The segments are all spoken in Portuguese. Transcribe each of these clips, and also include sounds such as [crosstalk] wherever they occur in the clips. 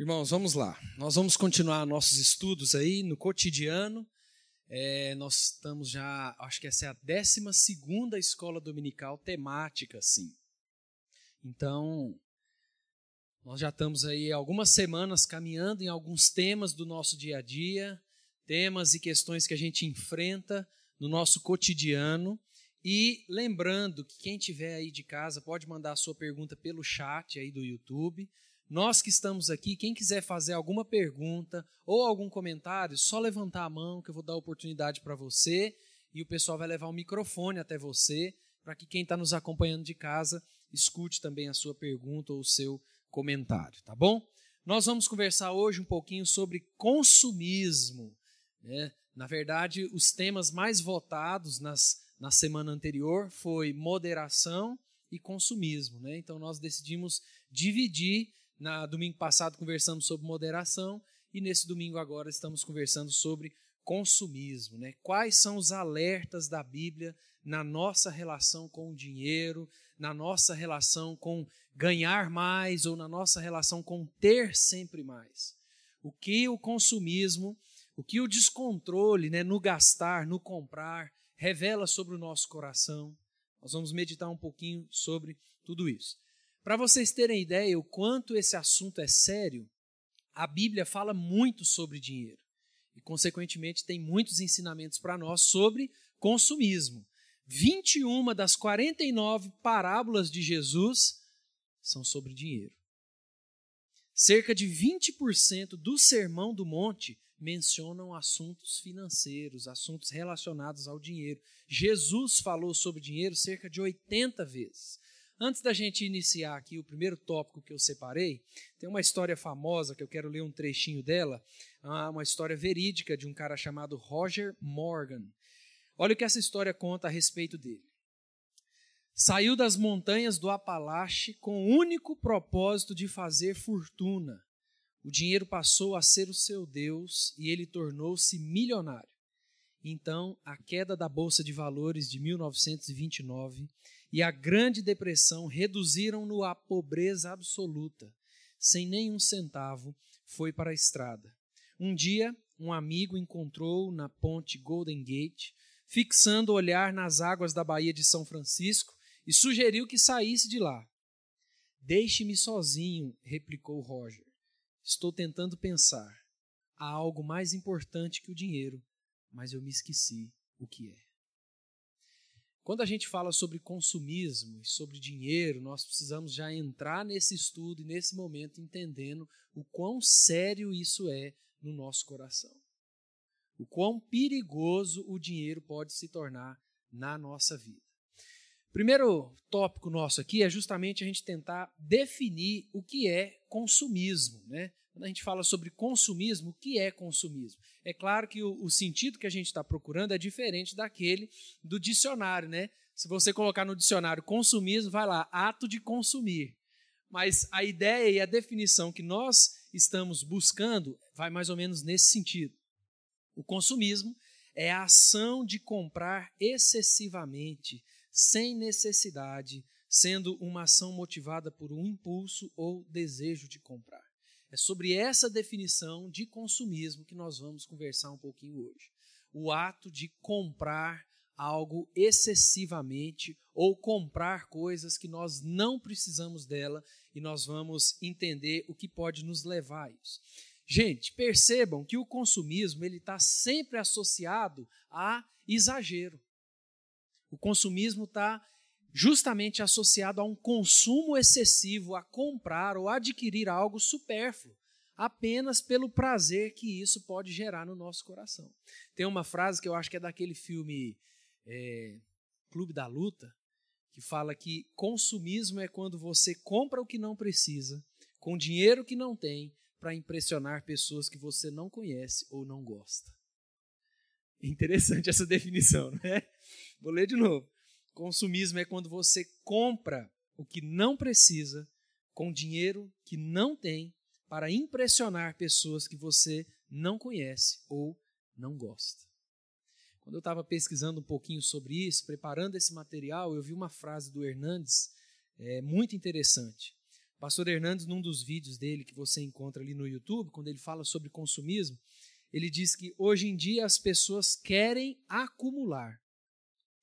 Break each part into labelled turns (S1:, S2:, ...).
S1: Irmãos, vamos lá. Nós vamos continuar nossos estudos aí no cotidiano. É, nós estamos já, acho que essa é a 12 escola dominical temática, sim. Então, nós já estamos aí algumas semanas caminhando em alguns temas do nosso dia a dia, temas e questões que a gente enfrenta no nosso cotidiano. E lembrando que quem tiver aí de casa pode mandar a sua pergunta pelo chat aí do YouTube. Nós que estamos aqui, quem quiser fazer alguma pergunta ou algum comentário, só levantar a mão que eu vou dar oportunidade para você e o pessoal vai levar o microfone até você para que quem está nos acompanhando de casa escute também a sua pergunta ou o seu comentário, tá bom? Nós vamos conversar hoje um pouquinho sobre consumismo. Né? Na verdade, os temas mais votados nas, na semana anterior foi moderação e consumismo. Né? Então nós decidimos dividir na domingo passado conversamos sobre moderação e nesse domingo agora estamos conversando sobre consumismo, né? Quais são os alertas da Bíblia na nossa relação com o dinheiro, na nossa relação com ganhar mais ou na nossa relação com ter sempre mais? O que o consumismo, o que o descontrole, né, no gastar, no comprar, revela sobre o nosso coração? Nós vamos meditar um pouquinho sobre tudo isso. Para vocês terem ideia o quanto esse assunto é sério, a Bíblia fala muito sobre dinheiro e, consequentemente, tem muitos ensinamentos para nós sobre consumismo. 21 das 49 parábolas de Jesus são sobre dinheiro. Cerca de 20% do Sermão do Monte mencionam assuntos financeiros, assuntos relacionados ao dinheiro. Jesus falou sobre dinheiro cerca de 80 vezes. Antes da gente iniciar aqui o primeiro tópico que eu separei, tem uma história famosa que eu quero ler um trechinho dela, ah, uma história verídica de um cara chamado Roger Morgan. Olha o que essa história conta a respeito dele. Saiu das montanhas do Apalache com o único propósito de fazer fortuna. O dinheiro passou a ser o seu Deus e ele tornou-se milionário. Então, a queda da Bolsa de Valores de 1929 e a Grande Depressão reduziram-no à pobreza absoluta. Sem nenhum centavo, foi para a estrada. Um dia, um amigo encontrou na ponte Golden Gate, fixando o olhar nas águas da Baía de São Francisco, e sugeriu que saísse de lá. Deixe-me sozinho, replicou Roger. Estou tentando pensar. Há algo mais importante que o dinheiro, mas eu me esqueci o que é. Quando a gente fala sobre consumismo e sobre dinheiro, nós precisamos já entrar nesse estudo e nesse momento entendendo o quão sério isso é no nosso coração. O quão perigoso o dinheiro pode se tornar na nossa vida. Primeiro tópico nosso aqui é justamente a gente tentar definir o que é consumismo, né? Quando a gente fala sobre consumismo, o que é consumismo? É claro que o, o sentido que a gente está procurando é diferente daquele do dicionário, né? Se você colocar no dicionário consumismo, vai lá, ato de consumir. Mas a ideia e a definição que nós estamos buscando vai mais ou menos nesse sentido. O consumismo é a ação de comprar excessivamente, sem necessidade, sendo uma ação motivada por um impulso ou desejo de comprar. É sobre essa definição de consumismo que nós vamos conversar um pouquinho hoje. O ato de comprar algo excessivamente ou comprar coisas que nós não precisamos dela e nós vamos entender o que pode nos levar a isso. Gente, percebam que o consumismo ele está sempre associado a exagero. O consumismo está justamente associado a um consumo excessivo, a comprar ou adquirir algo supérfluo, apenas pelo prazer que isso pode gerar no nosso coração. Tem uma frase que eu acho que é daquele filme é, Clube da Luta, que fala que consumismo é quando você compra o que não precisa, com dinheiro que não tem, para impressionar pessoas que você não conhece ou não gosta. [laughs] Interessante essa definição, não é? Vou ler de novo. Consumismo é quando você compra o que não precisa com dinheiro que não tem para impressionar pessoas que você não conhece ou não gosta. Quando eu estava pesquisando um pouquinho sobre isso, preparando esse material, eu vi uma frase do Hernandes é, muito interessante. pastor Hernandes, num dos vídeos dele que você encontra ali no YouTube, quando ele fala sobre consumismo, ele diz que hoje em dia as pessoas querem acumular,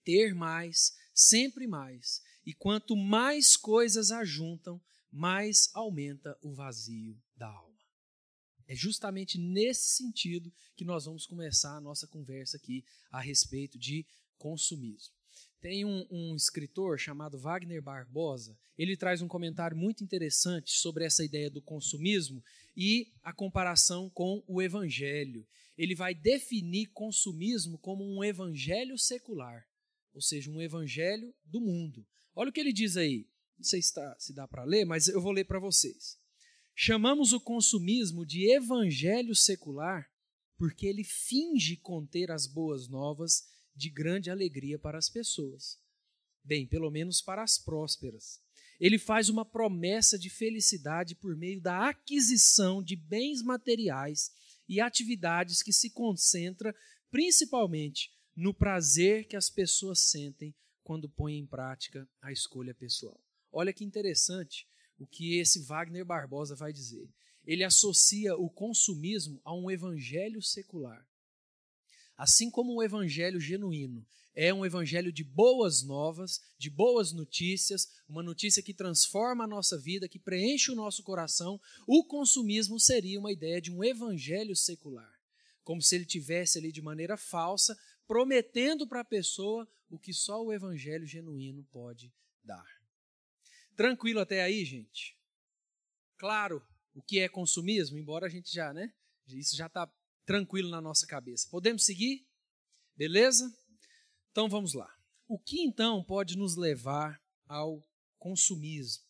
S1: ter mais, sempre mais. E quanto mais coisas ajuntam, mais aumenta o vazio da alma. É justamente nesse sentido que nós vamos começar a nossa conversa aqui a respeito de consumismo. Tem um, um, escritor chamado Wagner Barbosa, ele traz um comentário muito interessante sobre essa ideia do consumismo e a comparação com o evangelho. Ele vai definir consumismo como um evangelho secular, ou seja, um evangelho do mundo. Olha o que ele diz aí. Não sei se, tá, se dá para ler, mas eu vou ler para vocês. Chamamos o consumismo de evangelho secular porque ele finge conter as boas novas de grande alegria para as pessoas. Bem, pelo menos para as prósperas. Ele faz uma promessa de felicidade por meio da aquisição de bens materiais e atividades que se concentra principalmente no prazer que as pessoas sentem quando põem em prática a escolha pessoal. Olha que interessante o que esse Wagner Barbosa vai dizer. Ele associa o consumismo a um evangelho secular. Assim como o evangelho genuíno é um evangelho de boas novas, de boas notícias, uma notícia que transforma a nossa vida, que preenche o nosso coração, o consumismo seria uma ideia de um evangelho secular. Como se ele tivesse ali de maneira falsa, prometendo para a pessoa o que só o evangelho genuíno pode dar. Tranquilo até aí, gente? Claro, o que é consumismo, embora a gente já, né? Isso já está tranquilo na nossa cabeça. Podemos seguir? Beleza? Então vamos lá. O que então pode nos levar ao consumismo?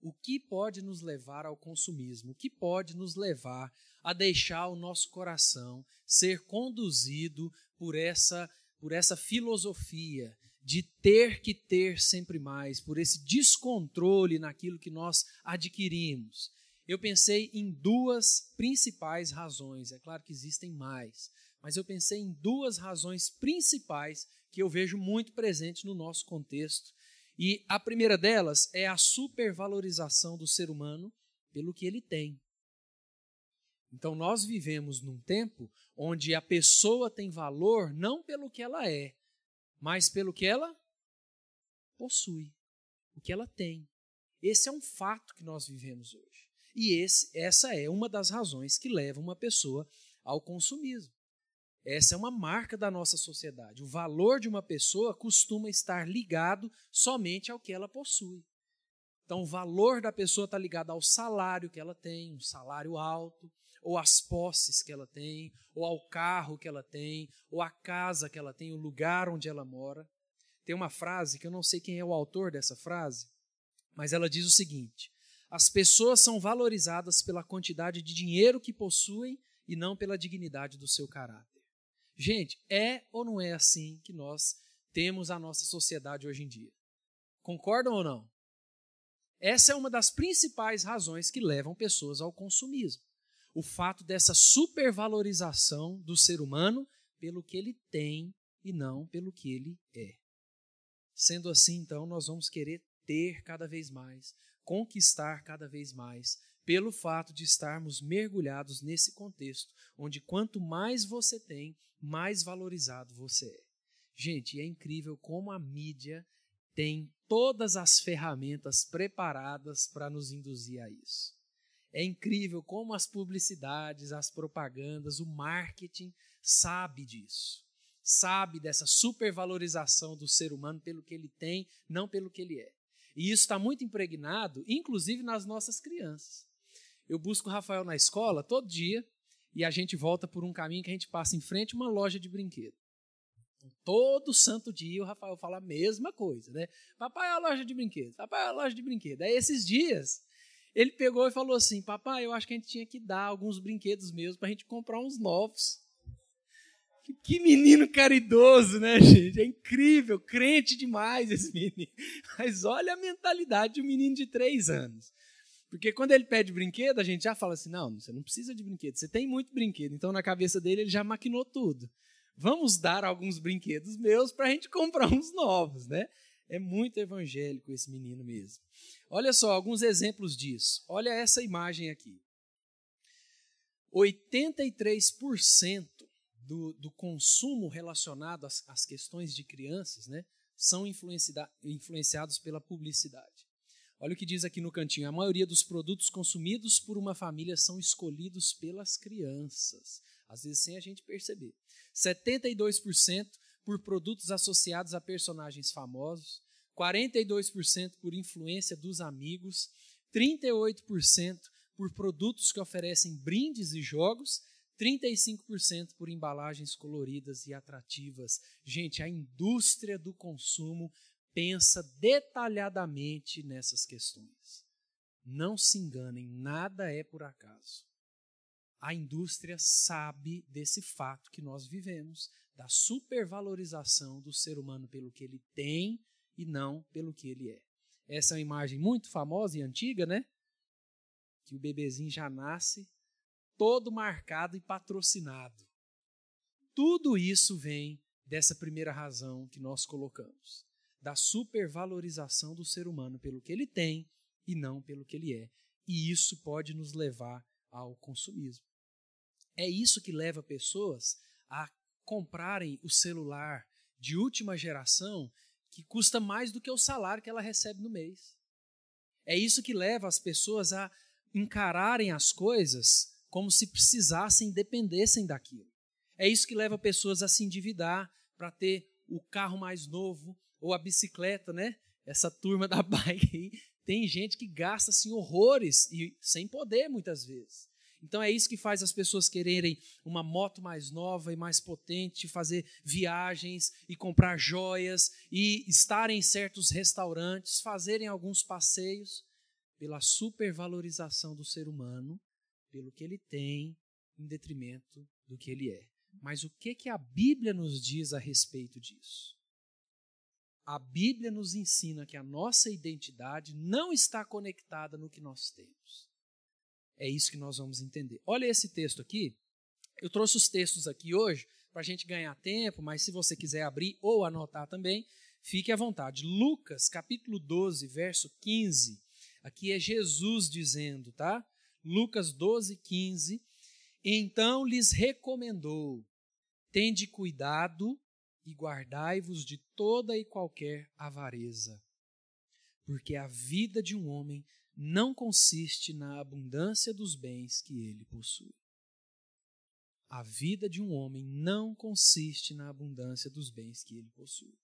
S1: O que pode nos levar ao consumismo? O que pode nos levar a deixar o nosso coração ser conduzido por essa por essa filosofia de ter que ter sempre mais, por esse descontrole naquilo que nós adquirimos. Eu pensei em duas principais razões, é claro que existem mais, mas eu pensei em duas razões principais que eu vejo muito presentes no nosso contexto. E a primeira delas é a supervalorização do ser humano pelo que ele tem. Então, nós vivemos num tempo onde a pessoa tem valor não pelo que ela é, mas pelo que ela possui, o que ela tem. Esse é um fato que nós vivemos hoje. E esse, essa é uma das razões que leva uma pessoa ao consumismo. Essa é uma marca da nossa sociedade. O valor de uma pessoa costuma estar ligado somente ao que ela possui. Então, o valor da pessoa está ligado ao salário que ela tem, um salário alto, ou às posses que ela tem, ou ao carro que ela tem, ou à casa que ela tem, o lugar onde ela mora. Tem uma frase que eu não sei quem é o autor dessa frase, mas ela diz o seguinte: as pessoas são valorizadas pela quantidade de dinheiro que possuem e não pela dignidade do seu caráter. Gente, é ou não é assim que nós temos a nossa sociedade hoje em dia? Concordam ou não? Essa é uma das principais razões que levam pessoas ao consumismo o fato dessa supervalorização do ser humano pelo que ele tem e não pelo que ele é. Sendo assim, então, nós vamos querer ter cada vez mais, conquistar cada vez mais, pelo fato de estarmos mergulhados nesse contexto, onde quanto mais você tem, mais valorizado você é. Gente, é incrível como a mídia tem todas as ferramentas preparadas para nos induzir a isso. É incrível como as publicidades, as propagandas, o marketing sabe disso. Sabe dessa supervalorização do ser humano pelo que ele tem, não pelo que ele é. E isso está muito impregnado, inclusive nas nossas crianças. Eu busco o Rafael na escola todo dia e a gente volta por um caminho que a gente passa em frente a uma loja de brinquedo. Todo santo dia o Rafael fala a mesma coisa, né? Papai é a loja de brinquedos, papai é a loja de brinquedos. Aí esses dias ele pegou e falou assim: Papai, eu acho que a gente tinha que dar alguns brinquedos mesmo para a gente comprar uns novos. Que menino caridoso, né, gente? É incrível, crente demais esse [laughs] menino. Mas olha a mentalidade de um menino de três anos. Porque quando ele pede brinquedo, a gente já fala assim: não, você não precisa de brinquedo, você tem muito brinquedo. Então, na cabeça dele, ele já maquinou tudo. Vamos dar alguns brinquedos meus para a gente comprar uns novos, né? É muito evangélico esse menino mesmo. Olha só alguns exemplos disso. Olha essa imagem aqui. 83% do, do consumo relacionado às, às, questões de crianças né, são influenciados pela publicidade. Olha o que diz aqui no cantinho: a maioria dos produtos consumidos por uma família são escolhidos pelas crianças, às vezes sem a gente perceber. 72% por produtos associados a personagens famosos, 42% por influência dos amigos, 38% por produtos que oferecem brindes e jogos, 35% por embalagens coloridas e atrativas. Gente, a indústria do consumo pensa detalhadamente nessas questões. Não se enganem, nada é por acaso. A indústria sabe desse fato que nós vivemos, da supervalorização do ser humano pelo que ele tem e não pelo que ele é. Essa é uma imagem muito famosa e antiga, né? Que o bebezinho já nasce todo marcado e patrocinado. Tudo isso vem dessa primeira razão que nós colocamos da supervalorização do ser humano pelo que ele tem e não pelo que ele é. E isso pode nos levar ao consumismo. É isso que leva pessoas a comprarem o celular de última geração que custa mais do que o salário que ela recebe no mês. É isso que leva as pessoas a encararem as coisas como se precisassem, dependessem daquilo. É isso que leva pessoas a se endividar para ter o carro mais novo, ou a bicicleta, né? Essa turma da [laughs] bike aí, tem gente que gasta assim horrores e sem poder muitas vezes. Então é isso que faz as pessoas quererem uma moto mais nova e mais potente, fazer viagens e comprar joias e estarem em certos restaurantes, fazerem alguns passeios pela supervalorização do ser humano, pelo que ele tem em detrimento do que ele é. Mas o que que a Bíblia nos diz a respeito disso? a Bíblia nos ensina que a nossa identidade não está conectada no que nós temos. É isso que nós vamos entender. Olha esse texto aqui. Eu trouxe os textos aqui hoje para a gente ganhar tempo, mas se você quiser abrir ou anotar também, fique à vontade. Lucas, capítulo 12, verso 15. Aqui é Jesus dizendo, tá? Lucas 12, 15. Então lhes recomendou: tende cuidado e guardai-vos de toda e qualquer avareza. Porque a vida de um homem não consiste na abundância dos bens que ele possui. A vida de um homem não consiste na abundância dos bens que ele possui.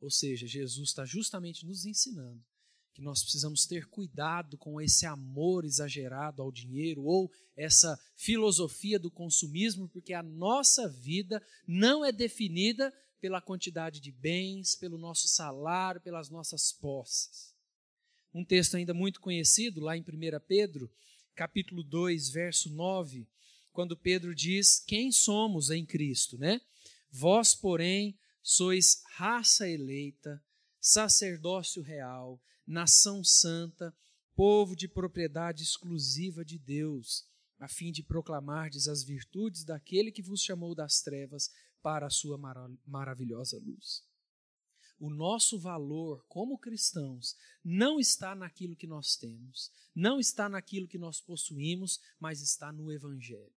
S1: Ou seja, Jesus está justamente nos ensinando que nós precisamos ter cuidado com esse amor exagerado ao dinheiro ou essa filosofia do consumismo, porque a nossa vida não é definida pela quantidade de bens, pelo nosso salário, pelas nossas posses. Um texto ainda muito conhecido, lá em 1 Pedro, capítulo 2, verso 9, quando Pedro diz: Quem somos em Cristo, né? Vós, porém, sois raça eleita, sacerdócio real, nação santa, povo de propriedade exclusiva de Deus, a fim de proclamardes as virtudes daquele que vos chamou das trevas para a sua maravilhosa luz. O nosso valor como cristãos não está naquilo que nós temos, não está naquilo que nós possuímos, mas está no Evangelho.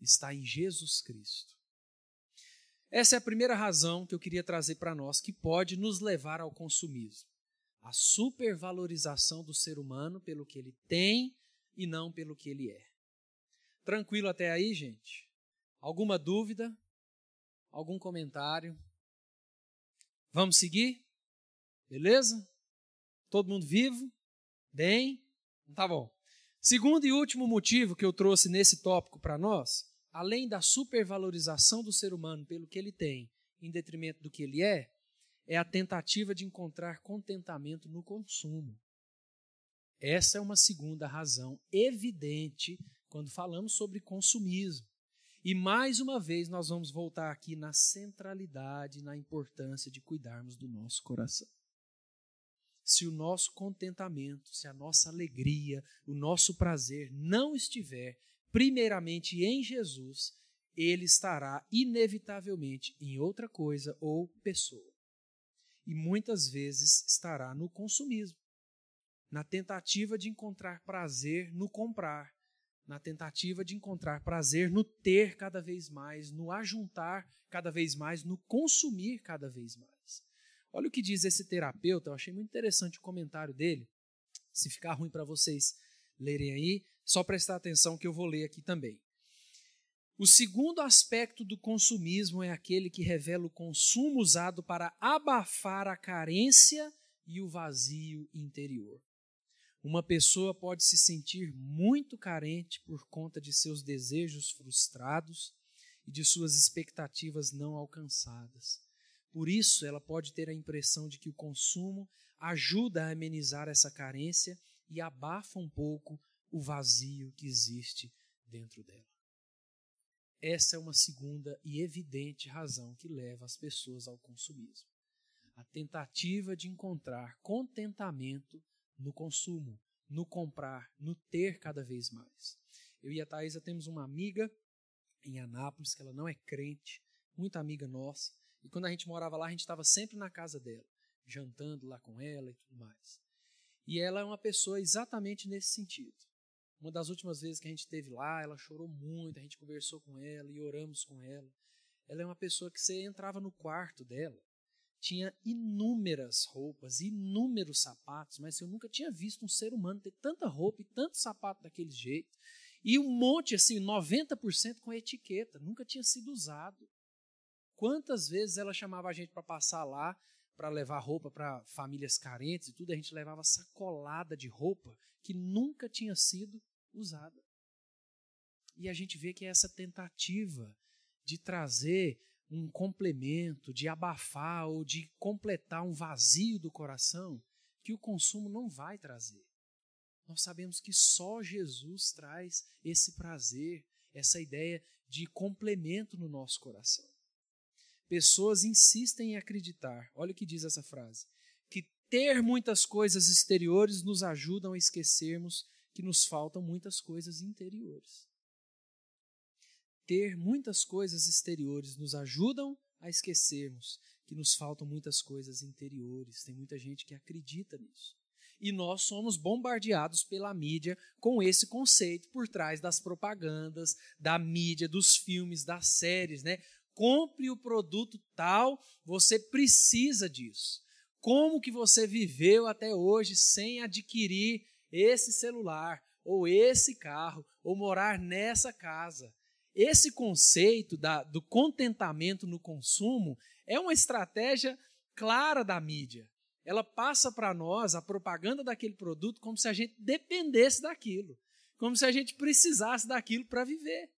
S1: Está em Jesus Cristo. Essa é a primeira razão que eu queria trazer para nós que pode nos levar ao consumismo. A supervalorização do ser humano pelo que ele tem e não pelo que ele é. Tranquilo até aí, gente? Alguma dúvida? Algum comentário? Vamos seguir? Beleza? Todo mundo vivo? Bem? Tá bom. Segundo e último motivo que eu trouxe nesse tópico para nós, além da supervalorização do ser humano pelo que ele tem, em detrimento do que ele é, é a tentativa de encontrar contentamento no consumo. Essa é uma segunda razão evidente quando falamos sobre consumismo. E mais uma vez nós vamos voltar aqui na centralidade, na importância de cuidarmos do nosso coração. Se o nosso contentamento, se a nossa alegria, o nosso prazer não estiver primeiramente em Jesus, ele estará inevitavelmente em outra coisa ou pessoa. e muitas vezes estará no consumismo, na tentativa de encontrar prazer no comprar, na tentativa de encontrar prazer no ter cada vez mais, no ajuntar cada vez mais, no consumir cada vez mais. Olha o que diz esse terapeuta, eu achei muito interessante o comentário dele. Se ficar ruim para vocês lerem aí, só prestar atenção que eu vou ler aqui também. O segundo aspecto do consumismo é aquele que revela o consumo usado para abafar a carência e o vazio interior. Uma pessoa pode se sentir muito carente por conta de seus desejos frustrados e de suas expectativas não alcançadas. Por isso, ela pode ter a impressão de que o consumo ajuda a amenizar essa carência e abafa um pouco o vazio que existe dentro dela. Essa é uma segunda e evidente razão que leva as pessoas ao consumismo. A tentativa de encontrar contentamento no consumo, no comprar, no ter cada vez mais. Eu e a Thaisa temos uma amiga em Anápolis, que ela não é crente, muita amiga nossa, e quando a gente morava lá, a gente estava sempre na casa dela, jantando lá com ela e tudo mais. E ela é uma pessoa exatamente nesse sentido. Uma das últimas vezes que a gente esteve lá, ela chorou muito, a gente conversou com ela e oramos com ela. Ela é uma pessoa que você entrava no quarto dela, tinha inúmeras roupas, inúmeros sapatos, mas eu nunca tinha visto um ser humano ter tanta roupa e tanto sapato daquele jeito. E um monte, assim, 90% com etiqueta, nunca tinha sido usado. Quantas vezes ela chamava a gente para passar lá, para levar roupa para famílias carentes e tudo, a gente levava sacolada de roupa que nunca tinha sido usada. E a gente vê que é essa tentativa de trazer um complemento, de abafar ou de completar um vazio do coração que o consumo não vai trazer. Nós sabemos que só Jesus traz esse prazer, essa ideia de complemento no nosso coração. Pessoas insistem em acreditar, olha o que diz essa frase, que ter muitas coisas exteriores nos ajudam a esquecermos que nos faltam muitas coisas interiores. Ter muitas coisas exteriores nos ajudam a esquecermos que nos faltam muitas coisas interiores. Tem muita gente que acredita nisso. E nós somos bombardeados pela mídia com esse conceito por trás das propagandas, da mídia, dos filmes, das séries, né? Compre o produto tal, você precisa disso. Como que você viveu até hoje sem adquirir esse celular, ou esse carro, ou morar nessa casa. Esse conceito da, do contentamento no consumo é uma estratégia clara da mídia. Ela passa para nós a propaganda daquele produto como se a gente dependesse daquilo, como se a gente precisasse daquilo para viver.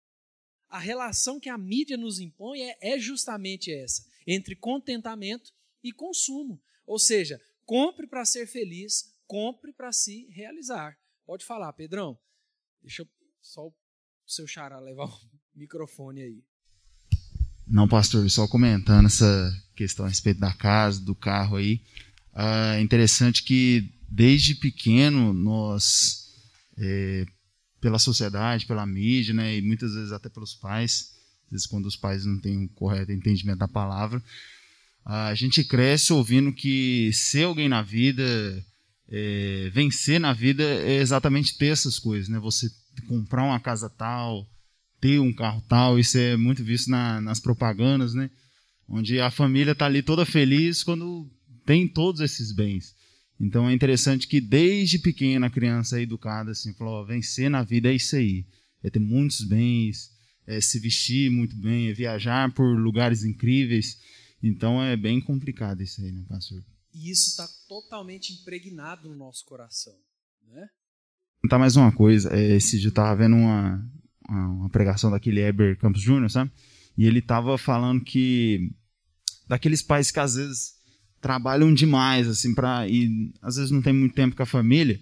S1: A relação que a mídia nos impõe é, é justamente essa, entre contentamento e consumo. Ou seja, compre para ser feliz, compre para se realizar. Pode falar, Pedrão. Deixa eu, só o seu xará levar [laughs] o microfone aí.
S2: Não, pastor, só comentando essa questão a respeito da casa, do carro aí. É interessante que desde pequeno nós, é, pela sociedade, pela mídia, né, e muitas vezes até pelos pais, às vezes quando os pais não têm o correto entendimento da palavra, a gente cresce ouvindo que ser alguém na vida, é, vencer na vida é exatamente ter essas coisas, né? Você comprar uma casa tal, ter um carro tal, isso é muito visto na, nas propagandas, né? Onde a família está ali toda feliz quando tem todos esses bens. Então é interessante que desde pequena a criança é educada assim, falou, ó, vencer na vida é isso aí, é ter muitos bens, é se vestir muito bem, é viajar por lugares incríveis. Então é bem complicado isso aí, né, pastor?
S1: E isso está totalmente impregnado no nosso coração. Né?
S2: Contar mais uma coisa. É, esse dia eu estava vendo uma, uma pregação daquele Heber Campos Júnior, sabe? E ele estava falando que daqueles pais que às vezes trabalham demais, assim, para e às vezes não tem muito tempo com a família,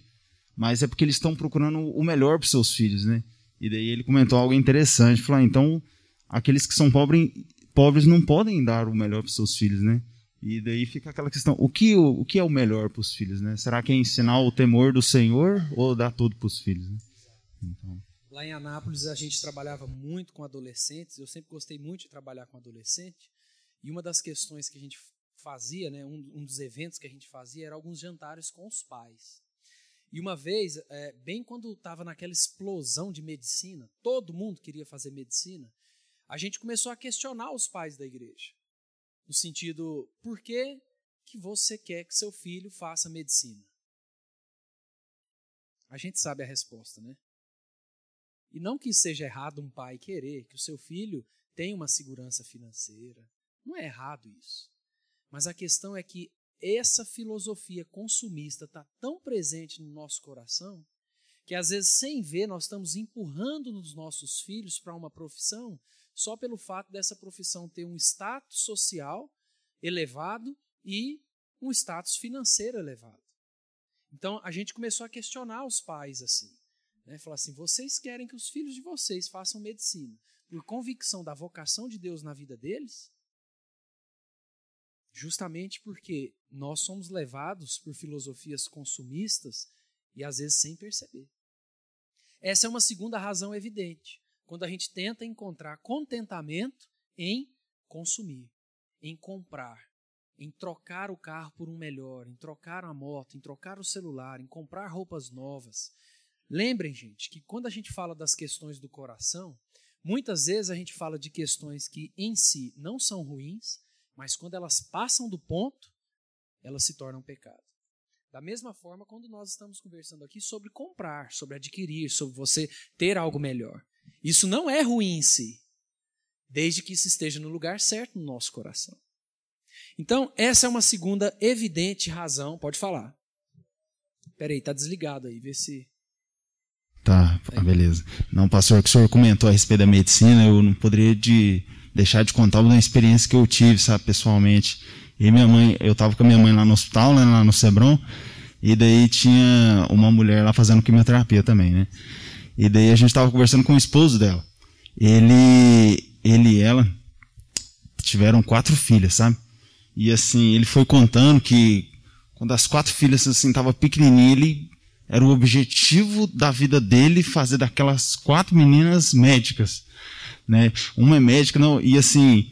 S2: mas é porque eles estão procurando o melhor para seus filhos, né? E daí ele comentou algo interessante, falou: ah, então aqueles que são pobres, pobres não podem dar o melhor para seus filhos, né? E daí fica aquela questão: o que, o, o que é o melhor para os filhos? Né? Será que é ensinar o temor do Senhor ou dar tudo para os filhos? Né?
S1: Então. Lá em Anápolis a gente trabalhava muito com adolescentes. Eu sempre gostei muito de trabalhar com adolescente. E uma das questões que a gente fazia, né, um, um dos eventos que a gente fazia, era alguns jantares com os pais. E uma vez, é, bem quando estava naquela explosão de medicina, todo mundo queria fazer medicina, a gente começou a questionar os pais da igreja. No sentido, por que, que você quer que seu filho faça medicina? A gente sabe a resposta, né? E não que seja errado um pai querer que o seu filho tenha uma segurança financeira. Não é errado isso. Mas a questão é que essa filosofia consumista está tão presente no nosso coração que às vezes, sem ver, nós estamos empurrando os nossos filhos para uma profissão só pelo fato dessa profissão ter um status social elevado e um status financeiro elevado. Então a gente começou a questionar os pais assim. Né? Falar assim: vocês querem que os filhos de vocês façam medicina por convicção da vocação de Deus na vida deles? Justamente porque nós somos levados por filosofias consumistas e às vezes sem perceber. Essa é uma segunda razão evidente, quando a gente tenta encontrar contentamento em consumir, em comprar, em trocar o carro por um melhor, em trocar a moto, em trocar o celular, em comprar roupas novas. Lembrem, gente, que quando a gente fala das questões do coração, muitas vezes a gente fala de questões que em si não são ruins, mas quando elas passam do ponto, elas se tornam pecado. Da mesma forma, quando nós estamos conversando aqui sobre comprar, sobre adquirir, sobre você ter algo melhor. Isso não é ruim em si, desde que isso esteja no lugar certo no nosso coração. Então, essa é uma segunda evidente razão. Pode falar. Peraí, tá desligado aí, vê se.
S2: Tá, é. beleza. Não, pastor, que o senhor comentou a respeito da medicina, eu não poderia de deixar de contar uma experiência que eu tive, sabe, pessoalmente. E minha mãe, eu tava com a minha mãe lá no hospital, né, lá no Sebron, e daí tinha uma mulher lá fazendo quimioterapia também, né? E daí a gente tava conversando com o esposo dela. Ele, ele e ela tiveram quatro filhas, sabe? E assim, ele foi contando que quando as quatro filhas assim tava pequenininha, ele era o objetivo da vida dele fazer daquelas quatro meninas médicas né? Uma é médica, não, e assim,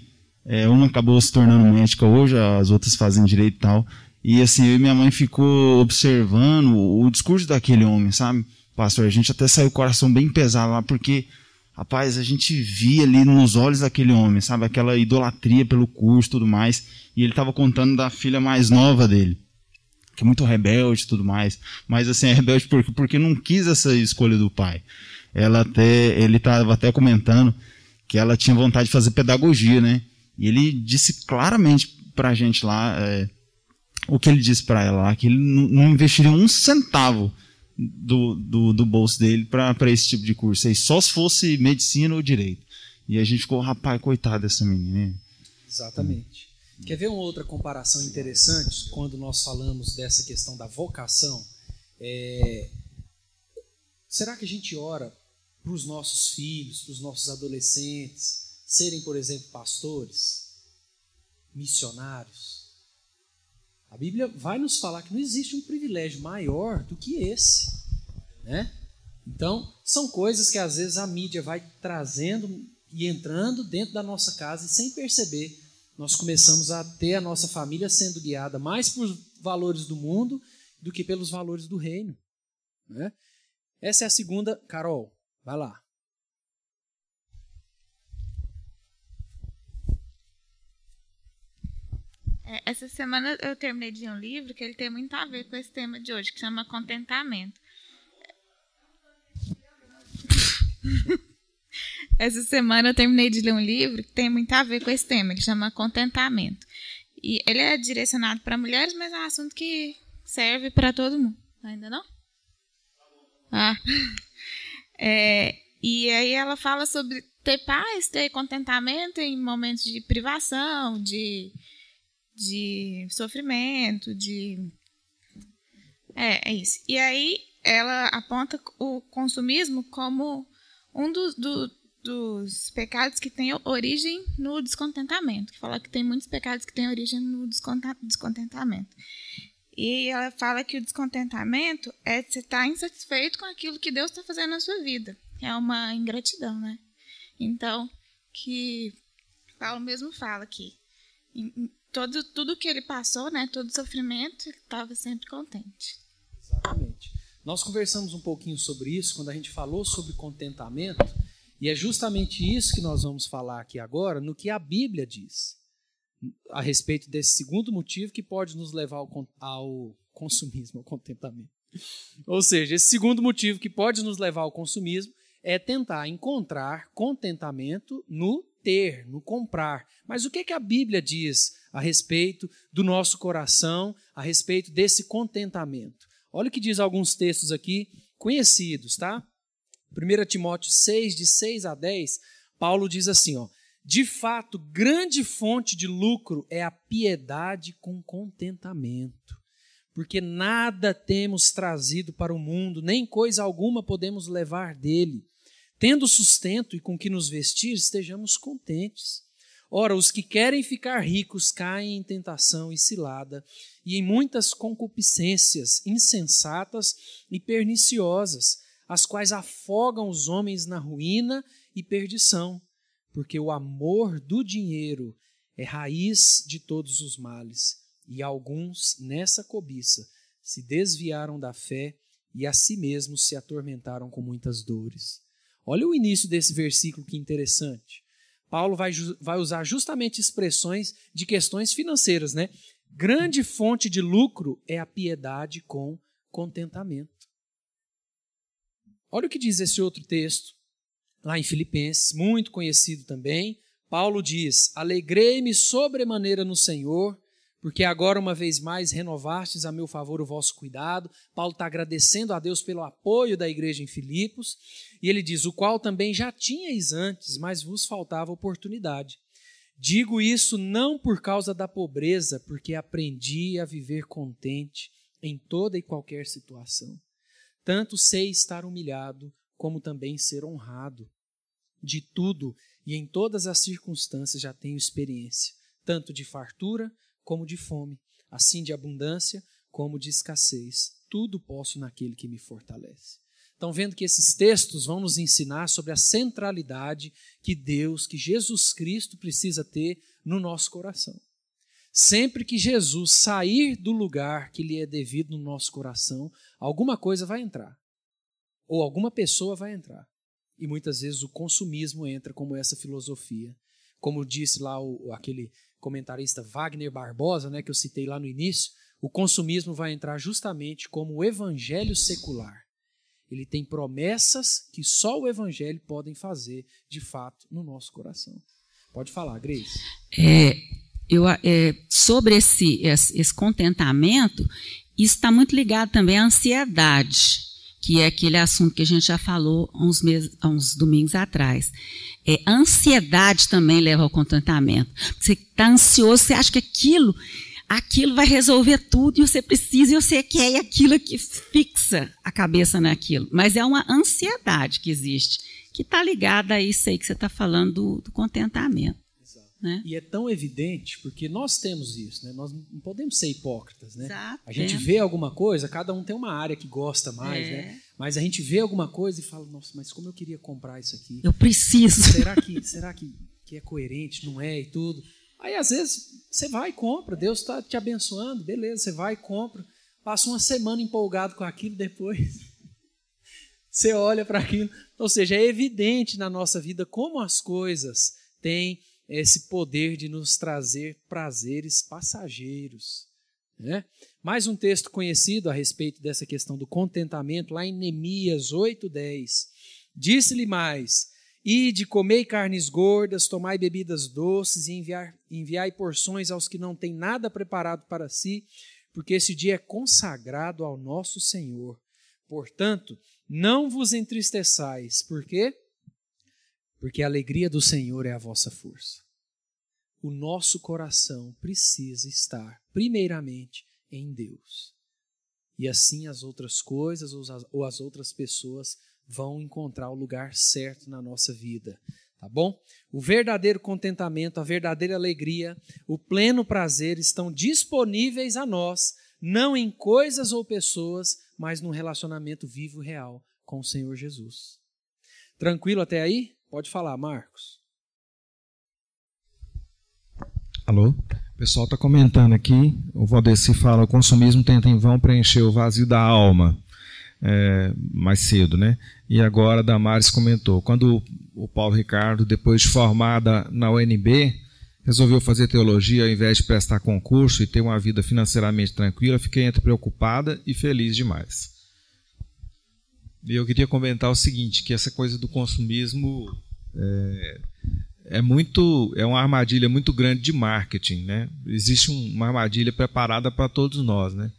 S2: é, uma acabou se tornando médica hoje, as outras fazem direito e tal. E assim, eu e minha mãe ficou observando o discurso daquele homem, sabe? Pastor, a gente até saiu o coração bem pesado lá, porque, rapaz, a gente via ali nos olhos daquele homem, sabe? Aquela idolatria pelo curso e tudo mais. E ele estava contando da filha mais nova dele, que é muito rebelde e tudo mais. Mas assim, é rebelde porque, porque não quis essa escolha do pai. Ela até, ele estava até comentando que ela tinha vontade de fazer pedagogia, né? E ele disse claramente para a gente lá é, o que ele disse para ela lá, que ele não investiria um centavo do, do, do bolso dele para esse tipo de curso aí, só se fosse medicina ou direito. E a gente ficou, rapaz, coitado dessa menina.
S1: Exatamente. Hum. Quer ver uma outra comparação interessante quando nós falamos dessa questão da vocação? É... Será que a gente ora para os nossos filhos, para os nossos adolescentes, serem, por exemplo, pastores, missionários. A Bíblia vai nos falar que não existe um privilégio maior do que esse, né? Então, são coisas que às vezes a mídia vai trazendo e entrando dentro da nossa casa e sem perceber, nós começamos a ter a nossa família sendo guiada mais por valores do mundo do que pelos valores do reino, né? Essa é a segunda, Carol, Vai lá.
S3: É, essa semana eu terminei de ler um livro que ele tem muito a ver com esse tema de hoje, que chama Contentamento. [laughs] essa semana eu terminei de ler um livro que tem muito a ver com esse tema, que chama Contentamento. E ele é direcionado para mulheres, mas é um assunto que serve para todo mundo. Ainda não? Ah. É, e aí ela fala sobre ter paz, ter contentamento em momentos de privação, de, de sofrimento, de. É, é isso. E aí ela aponta o consumismo como um dos, do, dos pecados que tem origem no descontentamento. Que fala que tem muitos pecados que têm origem no descontentamento. E ela fala que o descontentamento é você estar tá insatisfeito com aquilo que Deus está fazendo na sua vida. É uma ingratidão, né? Então, que Paulo mesmo fala que todo, tudo que ele passou, né, todo sofrimento, ele estava sempre contente.
S1: Exatamente. Nós conversamos um pouquinho sobre isso quando a gente falou sobre contentamento, e é justamente isso que nós vamos falar aqui agora, no que a Bíblia diz a respeito desse segundo motivo que pode nos levar ao, ao consumismo, ao contentamento. Ou seja, esse segundo motivo que pode nos levar ao consumismo é tentar encontrar contentamento no ter, no comprar. Mas o que, que a Bíblia diz a respeito do nosso coração, a respeito desse contentamento? Olha o que diz alguns textos aqui conhecidos, tá? 1 Timóteo 6, de 6 a 10, Paulo diz assim: ó, de fato, grande fonte de lucro é a piedade com contentamento, porque nada temos trazido para o mundo, nem coisa alguma podemos levar dele. Tendo sustento e com que nos vestir, estejamos contentes. Ora, os que querem ficar ricos caem em tentação e cilada, e em muitas concupiscências insensatas e perniciosas, as quais afogam os homens na ruína e perdição porque o amor do dinheiro é raiz de todos os males, e alguns, nessa cobiça, se desviaram da fé e a si mesmos se atormentaram com muitas dores. Olha o início desse versículo que interessante. Paulo vai, vai usar justamente expressões de questões financeiras, né? Grande fonte de lucro é a piedade com contentamento. Olha o que diz esse outro texto, lá em Filipenses, muito conhecido também, Paulo diz: Alegrei-me sobremaneira no Senhor, porque agora, uma vez mais, renovastes a meu favor o vosso cuidado. Paulo está agradecendo a Deus pelo apoio da igreja em Filipos, e ele diz: O qual também já tinhais antes, mas vos faltava oportunidade. Digo isso não por causa da pobreza, porque aprendi a viver contente em toda e qualquer situação. Tanto sei estar humilhado, como também ser honrado de tudo e em todas as circunstâncias já tenho experiência, tanto de fartura como de fome, assim de abundância como de escassez. Tudo posso naquele que me fortalece. Então, vendo que esses textos vão nos ensinar sobre a centralidade que Deus, que Jesus Cristo precisa ter no nosso coração. Sempre que Jesus sair do lugar que lhe é devido no nosso coração, alguma coisa vai entrar. Ou alguma pessoa vai entrar. E muitas vezes o consumismo entra como essa filosofia. Como disse lá o, aquele comentarista Wagner Barbosa, né, que eu citei lá no início, o consumismo vai entrar justamente como o evangelho secular. Ele tem promessas que só o evangelho podem fazer, de fato, no nosso coração. Pode falar, Grace.
S4: É, eu, é, sobre esse, esse, esse contentamento, isso está muito ligado também à ansiedade que é aquele assunto que a gente já falou uns, meses, uns domingos atrás. É, a ansiedade também leva ao contentamento. Você está ansioso, você acha que aquilo, aquilo vai resolver tudo e você precisa e você quer e aquilo que fixa a cabeça naquilo. Mas é uma ansiedade que existe, que está ligada a isso aí que você está falando do, do contentamento.
S1: Né? E é tão evidente, porque nós temos isso, né? nós não podemos ser hipócritas. Né? Exato, a gente é. vê alguma coisa, cada um tem uma área que gosta mais, né? é. né? mas a gente vê alguma coisa e fala, nossa, mas como eu queria comprar isso aqui.
S4: Eu preciso. [laughs]
S1: Será que, será que, que é coerente? Não é e tudo. Aí às vezes você vai e compra, Deus está te abençoando, beleza, você vai e compra, passa uma semana empolgado com aquilo, depois [laughs] você olha para aquilo. Ou seja, é evidente na nossa vida como as coisas têm esse poder de nos trazer prazeres passageiros. Né? Mais um texto conhecido a respeito dessa questão do contentamento, lá em Neemias 8,10. Disse-lhe mais: Ide, comei carnes gordas, tomai bebidas doces e enviar, enviai porções aos que não têm nada preparado para si, porque esse dia é consagrado ao nosso Senhor. Portanto, não vos entristeçais, por quê? Porque a alegria do Senhor é a vossa força. O nosso coração precisa estar, primeiramente, em Deus. E assim as outras coisas ou as outras pessoas vão encontrar o lugar certo na nossa vida. Tá bom? O verdadeiro contentamento, a verdadeira alegria, o pleno prazer estão disponíveis a nós, não em coisas ou pessoas, mas num relacionamento vivo e real com o Senhor Jesus. Tranquilo até aí? Pode falar, Marcos.
S5: Alô? pessoal está comentando aqui, o Valdeci fala, o consumismo tenta em vão preencher o vazio da alma, é, mais cedo, né? E agora Damares comentou, quando o Paulo Ricardo, depois de formada na UNB, resolveu fazer teologia ao invés de prestar concurso e ter uma vida financeiramente tranquila, fiquei entre preocupada e feliz demais. E eu queria comentar o seguinte, que essa coisa do consumismo é, é muito é uma armadilha muito grande de marketing, né? Existe uma armadilha preparada para todos nós, né?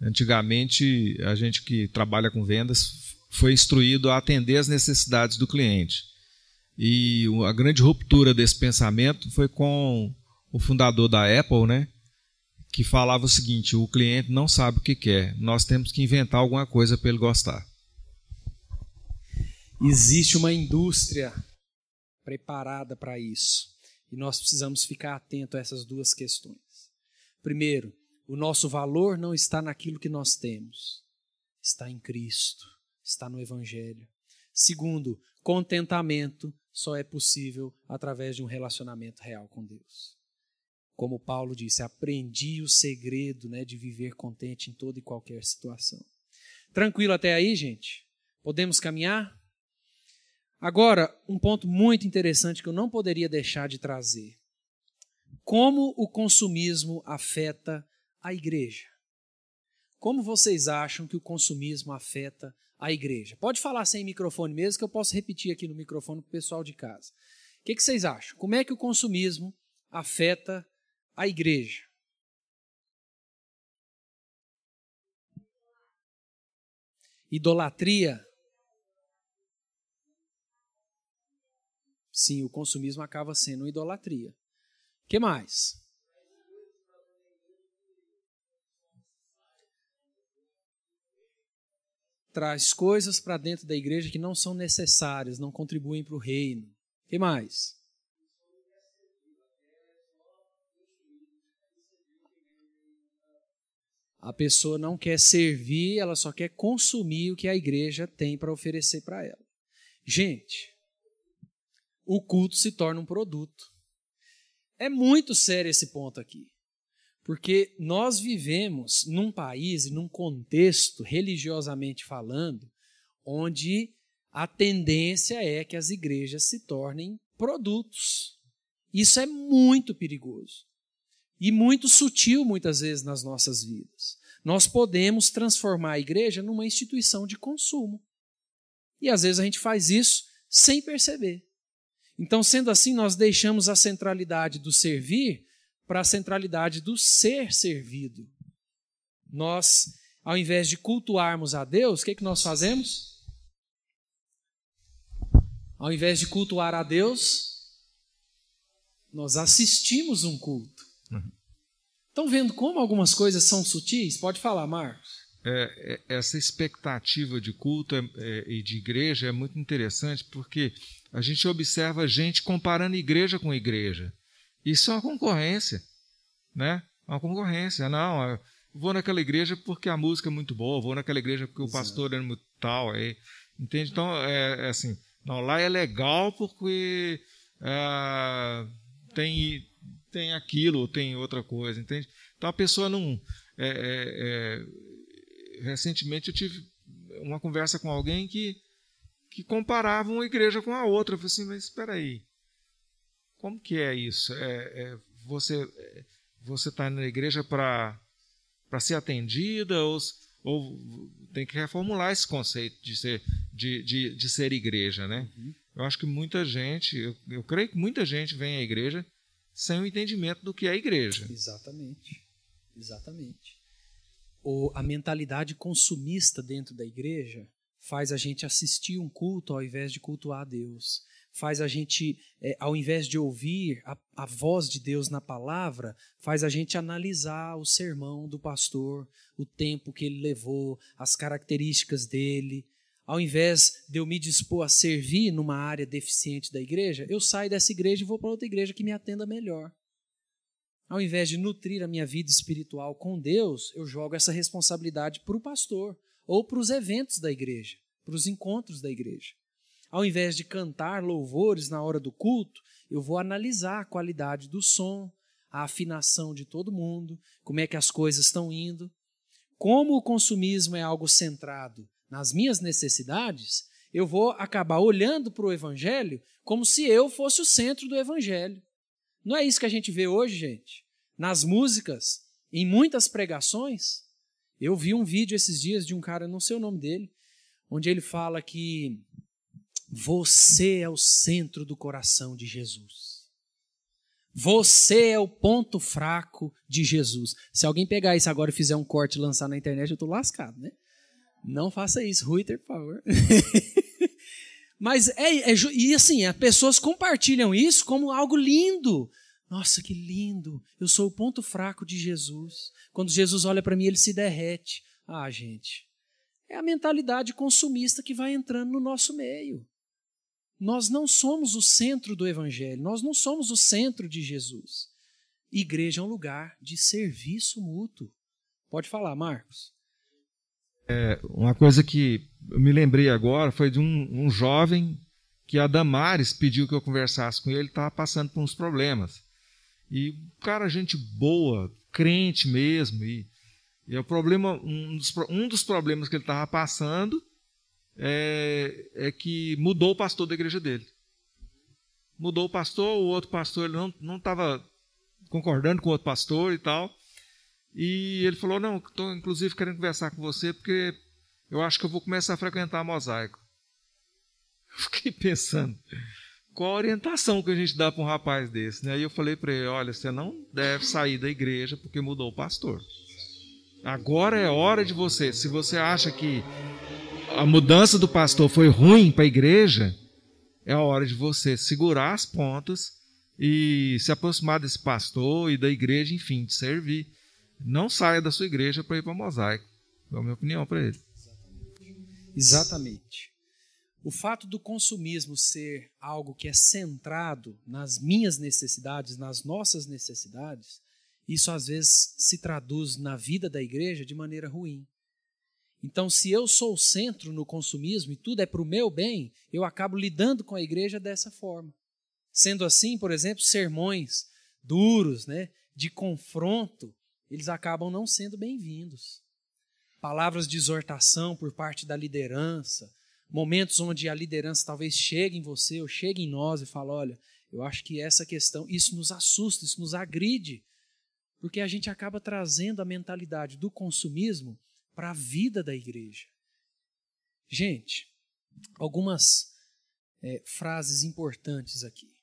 S5: Antigamente a gente que trabalha com vendas foi instruído a atender as necessidades do cliente. E a grande ruptura desse pensamento foi com o fundador da Apple, né? Que falava o seguinte: o cliente não sabe o que quer, nós temos que inventar alguma coisa para ele gostar.
S1: Existe uma indústria preparada para isso. E nós precisamos ficar atento a essas duas questões. Primeiro, o nosso valor não está naquilo que nós temos, está em Cristo, está no Evangelho. Segundo, contentamento só é possível através de um relacionamento real com Deus. Como Paulo disse, aprendi o segredo né, de viver contente em toda e qualquer situação. Tranquilo até aí, gente? Podemos caminhar? Agora, um ponto muito interessante que eu não poderia deixar de trazer. Como o consumismo afeta a igreja? Como vocês acham que o consumismo afeta a igreja? Pode falar sem microfone mesmo, que eu posso repetir aqui no microfone para o pessoal de casa. O que, que vocês acham? Como é que o consumismo afeta a igreja? Idolatria Sim, o consumismo acaba sendo idolatria. Que mais? Traz coisas para dentro da igreja que não são necessárias, não contribuem para o reino. Que mais? A pessoa não quer servir, ela só quer consumir o que a igreja tem para oferecer para ela. Gente, o culto se torna um produto. É muito sério esse ponto aqui. Porque nós vivemos num país e num contexto, religiosamente falando, onde a tendência é que as igrejas se tornem produtos. Isso é muito perigoso e muito sutil muitas vezes nas nossas vidas. Nós podemos transformar a igreja numa instituição de consumo. E às vezes a gente faz isso sem perceber. Então, sendo assim, nós deixamos a centralidade do servir para a centralidade do ser servido. Nós, ao invés de cultuarmos a Deus, o que, é que nós fazemos? Ao invés de cultuar a Deus, nós assistimos um culto. Uhum. Estão vendo como algumas coisas são sutis? Pode falar, Marcos.
S5: É, é, essa expectativa de culto é, é e de igreja é muito interessante porque a gente observa gente comparando igreja com igreja. Isso é uma concorrência, né? Uma concorrência. Não, vou naquela igreja porque a música é muito boa, vou naquela igreja porque o pastor é muito tal, aí, entende? Então, é, é, assim, não, lá é legal porque é, tem, tem aquilo, tem outra coisa, entende? Então a pessoa não. É, é, é recentemente eu tive uma conversa com alguém que que comparavam uma igreja com a outra. Eu falei assim, mas espera aí, como que é isso? É, é você é, você está na igreja para ser atendida ou, ou tem que reformular esse conceito de ser de, de, de ser igreja, né? Uhum. Eu acho que muita gente, eu, eu creio que muita gente vem à igreja sem o entendimento do que é a igreja.
S1: Exatamente, exatamente. O, a mentalidade consumista dentro da igreja faz a gente assistir um culto ao invés de cultuar a Deus. Faz a gente, é, ao invés de ouvir a, a voz de Deus na palavra, faz a gente analisar o sermão do pastor, o tempo que ele levou, as características dele. Ao invés de eu me dispor a servir numa área deficiente da igreja, eu saio dessa igreja e vou para outra igreja que me atenda melhor. Ao invés de nutrir a minha vida espiritual com Deus, eu jogo essa responsabilidade para o pastor ou para os eventos da igreja, para os encontros da igreja. Ao invés de cantar louvores na hora do culto, eu vou analisar a qualidade do som, a afinação de todo mundo, como é que as coisas estão indo. Como o consumismo é algo centrado nas minhas necessidades, eu vou acabar olhando para o Evangelho como se eu fosse o centro do Evangelho. Não é isso que a gente vê hoje, gente? Nas músicas, em muitas pregações. Eu vi um vídeo esses dias de um cara, não sei o nome dele, onde ele fala que você é o centro do coração de Jesus. Você é o ponto fraco de Jesus. Se alguém pegar isso agora e fizer um corte e lançar na internet, eu estou lascado, né? Não faça isso, Ruiter, por favor. [laughs] Mas é, é, e assim, as pessoas compartilham isso como algo lindo. Nossa, que lindo! Eu sou o ponto fraco de Jesus. Quando Jesus olha para mim, ele se derrete. Ah, gente, é a mentalidade consumista que vai entrando no nosso meio. Nós não somos o centro do Evangelho, nós não somos o centro de Jesus. Igreja é um lugar de serviço mútuo. Pode falar, Marcos.
S5: É, uma coisa que eu me lembrei agora foi de um, um jovem que a Damares pediu que eu conversasse com ele, estava passando por uns problemas. E cara, gente boa, crente mesmo. E, e o problema, um dos, um dos problemas que ele estava passando é, é, que mudou o pastor da igreja dele. Mudou o pastor, o outro pastor ele não estava concordando com o outro pastor e tal. E ele falou: Não, estou inclusive querendo conversar com você porque eu acho que eu vou começar a frequentar mosaico. [laughs] Eu fiquei pensando, qual a orientação que a gente dá para um rapaz desse? Né? Aí eu falei para ele: Olha, você não deve sair da igreja porque mudou o pastor. Agora é hora de você. Se você acha que a mudança do pastor foi ruim para a igreja, é a hora de você segurar as pontas e se aproximar desse pastor e da igreja, enfim, de servir não saia da sua igreja para ir para o mosaico. É a minha opinião para ele.
S1: Exatamente. O fato do consumismo ser algo que é centrado nas minhas necessidades, nas nossas necessidades, isso às vezes se traduz na vida da igreja de maneira ruim. Então, se eu sou o centro no consumismo e tudo é para o meu bem, eu acabo lidando com a igreja dessa forma. Sendo assim, por exemplo, sermões duros, né, de confronto, eles acabam não sendo bem-vindos. Palavras de exortação por parte da liderança, momentos onde a liderança talvez chegue em você ou chegue em nós e fale: olha, eu acho que essa questão, isso nos assusta, isso nos agride, porque a gente acaba trazendo a mentalidade do consumismo para a vida da igreja. Gente, algumas é, frases importantes aqui.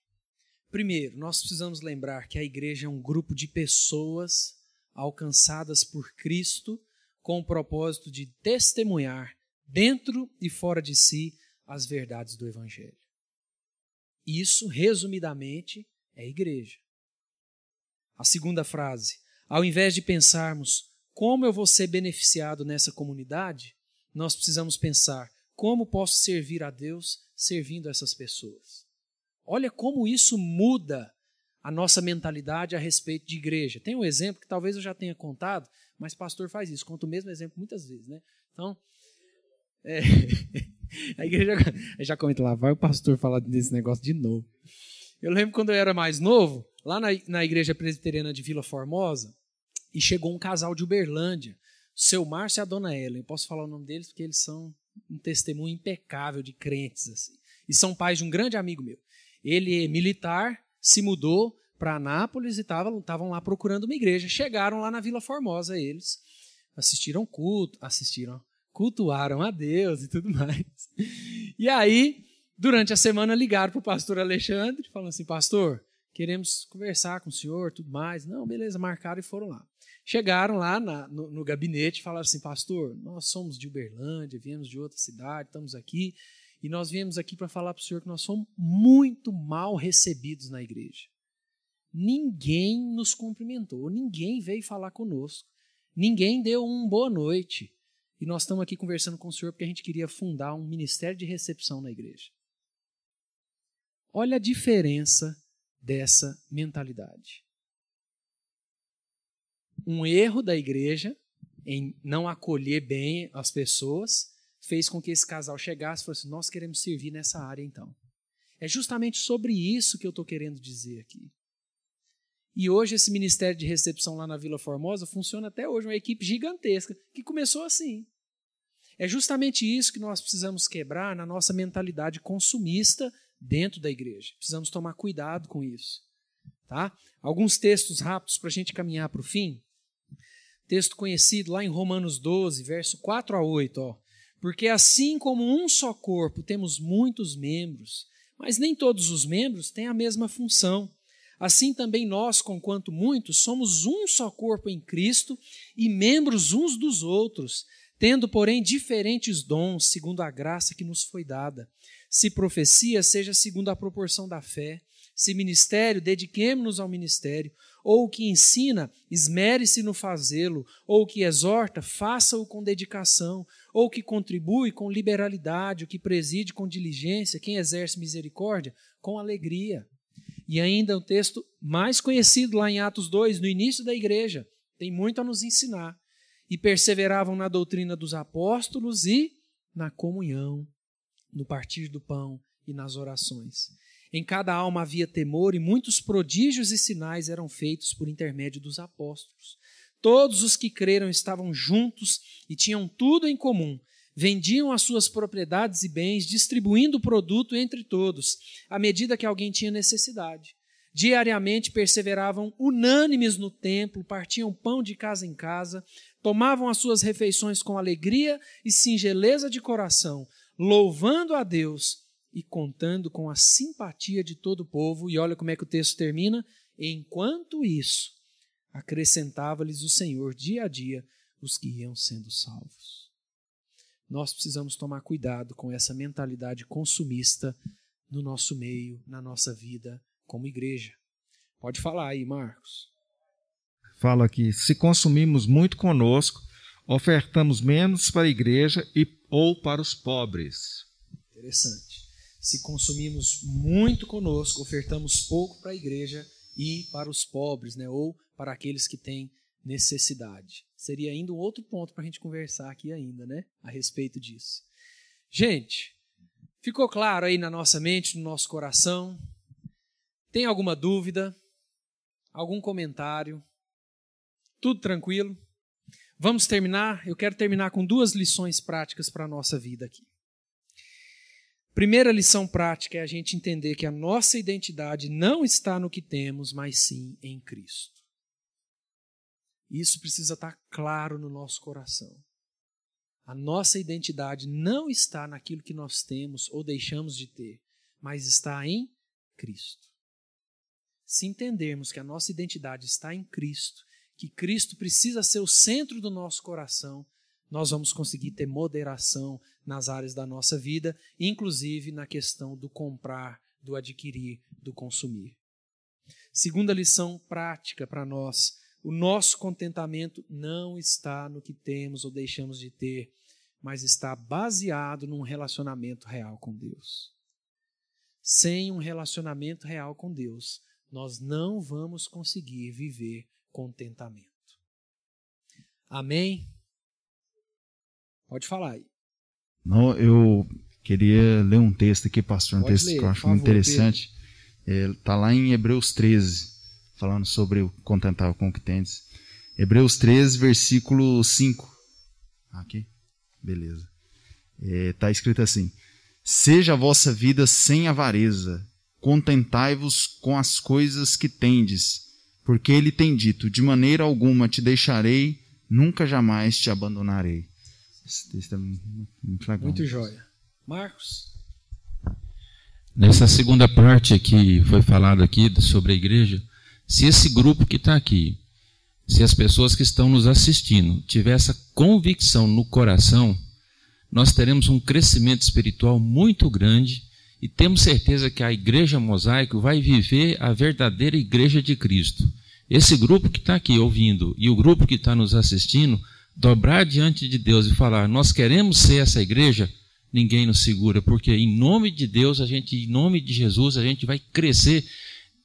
S1: Primeiro, nós precisamos lembrar que a igreja é um grupo de pessoas alcançadas por Cristo com o propósito de testemunhar dentro e fora de si as verdades do Evangelho. Isso, resumidamente, é igreja. A segunda frase: ao invés de pensarmos como eu vou ser beneficiado nessa comunidade, nós precisamos pensar como posso servir a Deus servindo essas pessoas. Olha como isso muda a nossa mentalidade a respeito de igreja. Tem um exemplo que talvez eu já tenha contado, mas pastor faz isso, conta o mesmo exemplo muitas vezes, né? Então, é, [laughs] a igreja já comenta lá, vai o pastor falar desse negócio de novo. Eu lembro quando eu era mais novo, lá na, na igreja presbiteriana de Vila Formosa, e chegou um casal de Uberlândia, o seu Márcio e a dona Ellen. Eu posso falar o nome deles porque eles são um testemunho impecável de crentes assim. E são pais de um grande amigo meu. Ele é militar, se mudou para Anápolis e estavam lá procurando uma igreja. Chegaram lá na Vila Formosa eles, assistiram culto, assistiram, cultuaram a Deus e tudo mais. E aí, durante a semana, ligaram para o pastor Alexandre, falando assim, pastor, queremos conversar com o senhor, tudo mais. Não, beleza, marcaram e foram lá. Chegaram lá na, no, no, gabinete e falaram assim, pastor, nós somos de Uberlândia, viemos de outra cidade, estamos aqui, e nós viemos aqui para falar para o senhor que nós somos muito mal recebidos na igreja. Ninguém nos cumprimentou, ninguém veio falar conosco, ninguém deu um boa noite. E nós estamos aqui conversando com o senhor porque a gente queria fundar um ministério de recepção na igreja. Olha a diferença dessa mentalidade. Um erro da igreja em não acolher bem as pessoas fez com que esse casal chegasse e fosse: Nós queremos servir nessa área então. É justamente sobre isso que eu estou querendo dizer aqui. E hoje esse ministério de recepção lá na Vila Formosa funciona até hoje, uma equipe gigantesca, que começou assim. É justamente isso que nós precisamos quebrar na nossa mentalidade consumista dentro da igreja. Precisamos tomar cuidado com isso. Tá? Alguns textos rápidos para a gente caminhar para o fim. Texto conhecido lá em Romanos 12, verso 4 a 8. Ó. Porque assim como um só corpo temos muitos membros, mas nem todos os membros têm a mesma função. Assim também nós, conquanto muitos, somos um só corpo em Cristo e membros uns dos outros, tendo, porém, diferentes dons, segundo a graça que nos foi dada. Se profecia, seja segundo a proporção da fé. Se ministério, dediquemo-nos ao ministério. Ou o que ensina, esmere-se no fazê-lo. Ou o que exorta, faça-o com dedicação. Ou o que contribui com liberalidade. O que preside com diligência. Quem exerce misericórdia, com alegria. E ainda o texto mais conhecido lá em Atos 2, no início da igreja, tem muito a nos ensinar. E perseveravam na doutrina dos apóstolos e na comunhão, no partir do pão e nas orações. Em cada alma havia temor e muitos prodígios e sinais eram feitos por intermédio dos apóstolos. Todos os que creram estavam juntos e tinham tudo em comum vendiam as suas propriedades e bens, distribuindo o produto entre todos, à medida que alguém tinha necessidade. Diariamente perseveravam unânimes no templo, partiam pão de casa em casa, tomavam as suas refeições com alegria e singeleza de coração, louvando a Deus e contando com a simpatia de todo o povo. E olha como é que o texto termina. Enquanto isso, acrescentava-lhes o Senhor dia a dia os que iam sendo salvos nós precisamos tomar cuidado com essa mentalidade consumista no nosso meio, na nossa vida como igreja. Pode falar aí, Marcos.
S5: Fala aqui: se consumimos muito conosco, ofertamos menos para a igreja e, ou para os pobres.
S1: Interessante. Se consumimos muito conosco, ofertamos pouco para a igreja e para os pobres, né? ou para aqueles que têm necessidade. Seria ainda um outro ponto para a gente conversar aqui ainda, né? A respeito disso. Gente, ficou claro aí na nossa mente, no nosso coração? Tem alguma dúvida? Algum comentário? Tudo tranquilo? Vamos terminar? Eu quero terminar com duas lições práticas para a nossa vida aqui. Primeira lição prática é a gente entender que a nossa identidade não está no que temos, mas sim em Cristo. Isso precisa estar claro no nosso coração. A nossa identidade não está naquilo que nós temos ou deixamos de ter, mas está em Cristo. Se entendermos que a nossa identidade está em Cristo, que Cristo precisa ser o centro do nosso coração, nós vamos conseguir ter moderação nas áreas da nossa vida, inclusive na questão do comprar, do adquirir, do consumir. Segunda lição prática para nós o nosso contentamento não está no que temos ou deixamos de ter, mas está baseado num relacionamento real com Deus. Sem um relacionamento real com Deus, nós não vamos conseguir viver contentamento. Amém? Pode falar aí.
S2: Não, eu queria ler um texto aqui, pastor, um Pode texto ler, que eu acho muito interessante. Está é, lá em Hebreus 13 falando sobre o contentar com o que tendes. Hebreus 13, versículo 5. Aqui, beleza. Está é, escrito assim: Seja a vossa vida sem avareza, contentai-vos com as coisas que tendes, porque ele tem dito: De maneira alguma te deixarei, nunca jamais te abandonarei.
S1: Esse texto é muito legal. Muito jóia. Marcos?
S6: Nessa segunda parte que foi falado aqui sobre a igreja, se esse grupo que está aqui, se as pessoas que estão nos assistindo tiver essa convicção no coração, nós teremos um crescimento espiritual muito grande e temos certeza que a igreja mosaico vai viver a verdadeira igreja de Cristo. Esse grupo que está aqui ouvindo e o grupo que está nos assistindo, dobrar diante de Deus e falar: Nós queremos ser essa igreja, ninguém nos segura, porque em nome de Deus, a gente, em nome de Jesus, a gente vai crescer,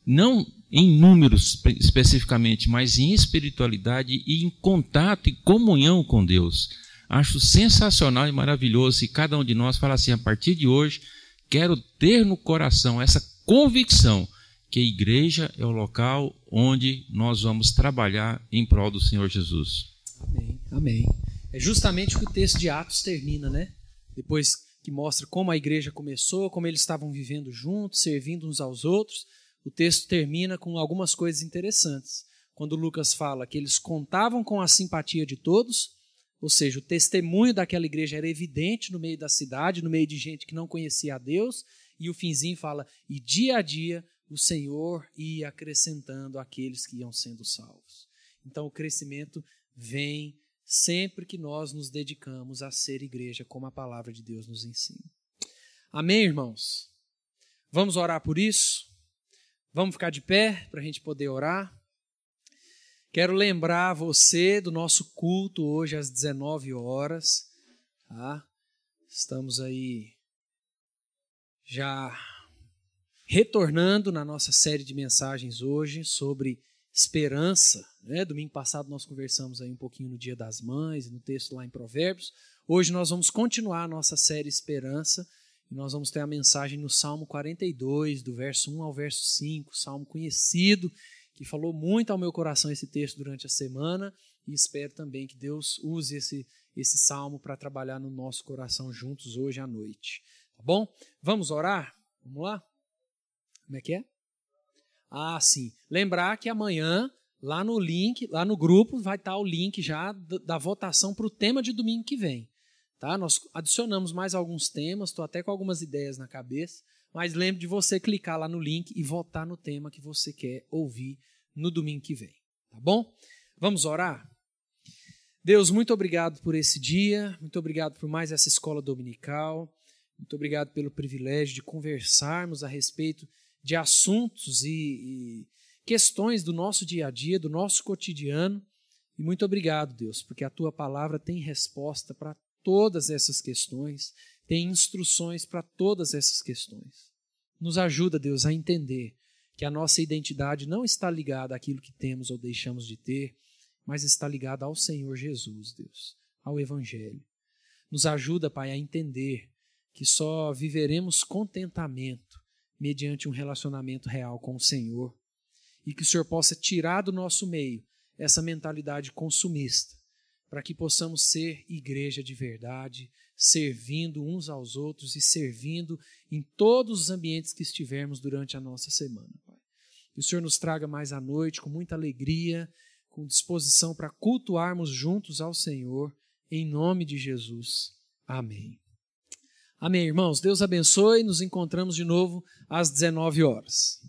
S6: não em números especificamente, mas em espiritualidade e em contato e comunhão com Deus. Acho sensacional e maravilhoso se cada um de nós falar assim: a partir de hoje, quero ter no coração essa convicção que a igreja é o local onde nós vamos trabalhar em prol do Senhor Jesus.
S1: Amém. Amém. É justamente o que o texto de Atos termina, né? Depois que mostra como a igreja começou, como eles estavam vivendo juntos, servindo uns aos outros, o texto termina com algumas coisas interessantes. Quando Lucas fala que eles contavam com a simpatia de todos, ou seja, o testemunho daquela igreja era evidente no meio da cidade, no meio de gente que não conhecia a Deus, e o finzinho fala: e dia a dia o Senhor ia acrescentando aqueles que iam sendo salvos. Então o crescimento vem sempre que nós nos dedicamos a ser igreja, como a palavra de Deus nos ensina. Amém, irmãos? Vamos orar por isso? Vamos ficar de pé para a gente poder orar? Quero lembrar você do nosso culto hoje às 19 horas. Tá? Estamos aí já retornando na nossa série de mensagens hoje sobre esperança. Né? Domingo passado nós conversamos aí um pouquinho no Dia das Mães, no texto lá em Provérbios. Hoje nós vamos continuar a nossa série Esperança e nós vamos ter a mensagem no Salmo 42, do verso 1 ao verso 5, salmo conhecido, que falou muito ao meu coração esse texto durante a semana e espero também que Deus use esse, esse salmo para trabalhar no nosso coração juntos hoje à noite. Tá bom? Vamos orar? Vamos lá? Como é que é? Ah, sim. Lembrar que amanhã, lá no link, lá no grupo, vai estar o link já da votação para o tema de domingo que vem. Tá? Nós adicionamos mais alguns temas, estou até com algumas ideias na cabeça, mas lembre de você clicar lá no link e votar no tema que você quer ouvir no domingo que vem. Tá bom? Vamos orar? Deus, muito obrigado por esse dia, muito obrigado por mais essa escola dominical, muito obrigado pelo privilégio de conversarmos a respeito de assuntos e, e questões do nosso dia a dia, do nosso cotidiano. E muito obrigado, Deus, porque a tua palavra tem resposta para todas essas questões, tem instruções para todas essas questões. Nos ajuda, Deus, a entender que a nossa identidade não está ligada àquilo que temos ou deixamos de ter, mas está ligada ao Senhor Jesus, Deus, ao Evangelho. Nos ajuda, Pai, a entender que só viveremos contentamento mediante um relacionamento real com o Senhor. E que o Senhor possa tirar do nosso meio essa mentalidade consumista, para que possamos ser igreja de verdade, servindo uns aos outros e servindo em todos os ambientes que estivermos durante a nossa semana. Que o Senhor nos traga mais à noite com muita alegria, com disposição para cultuarmos juntos ao Senhor, em nome de Jesus. Amém. Amém, irmãos. Deus abençoe. Nos encontramos de novo às 19 horas.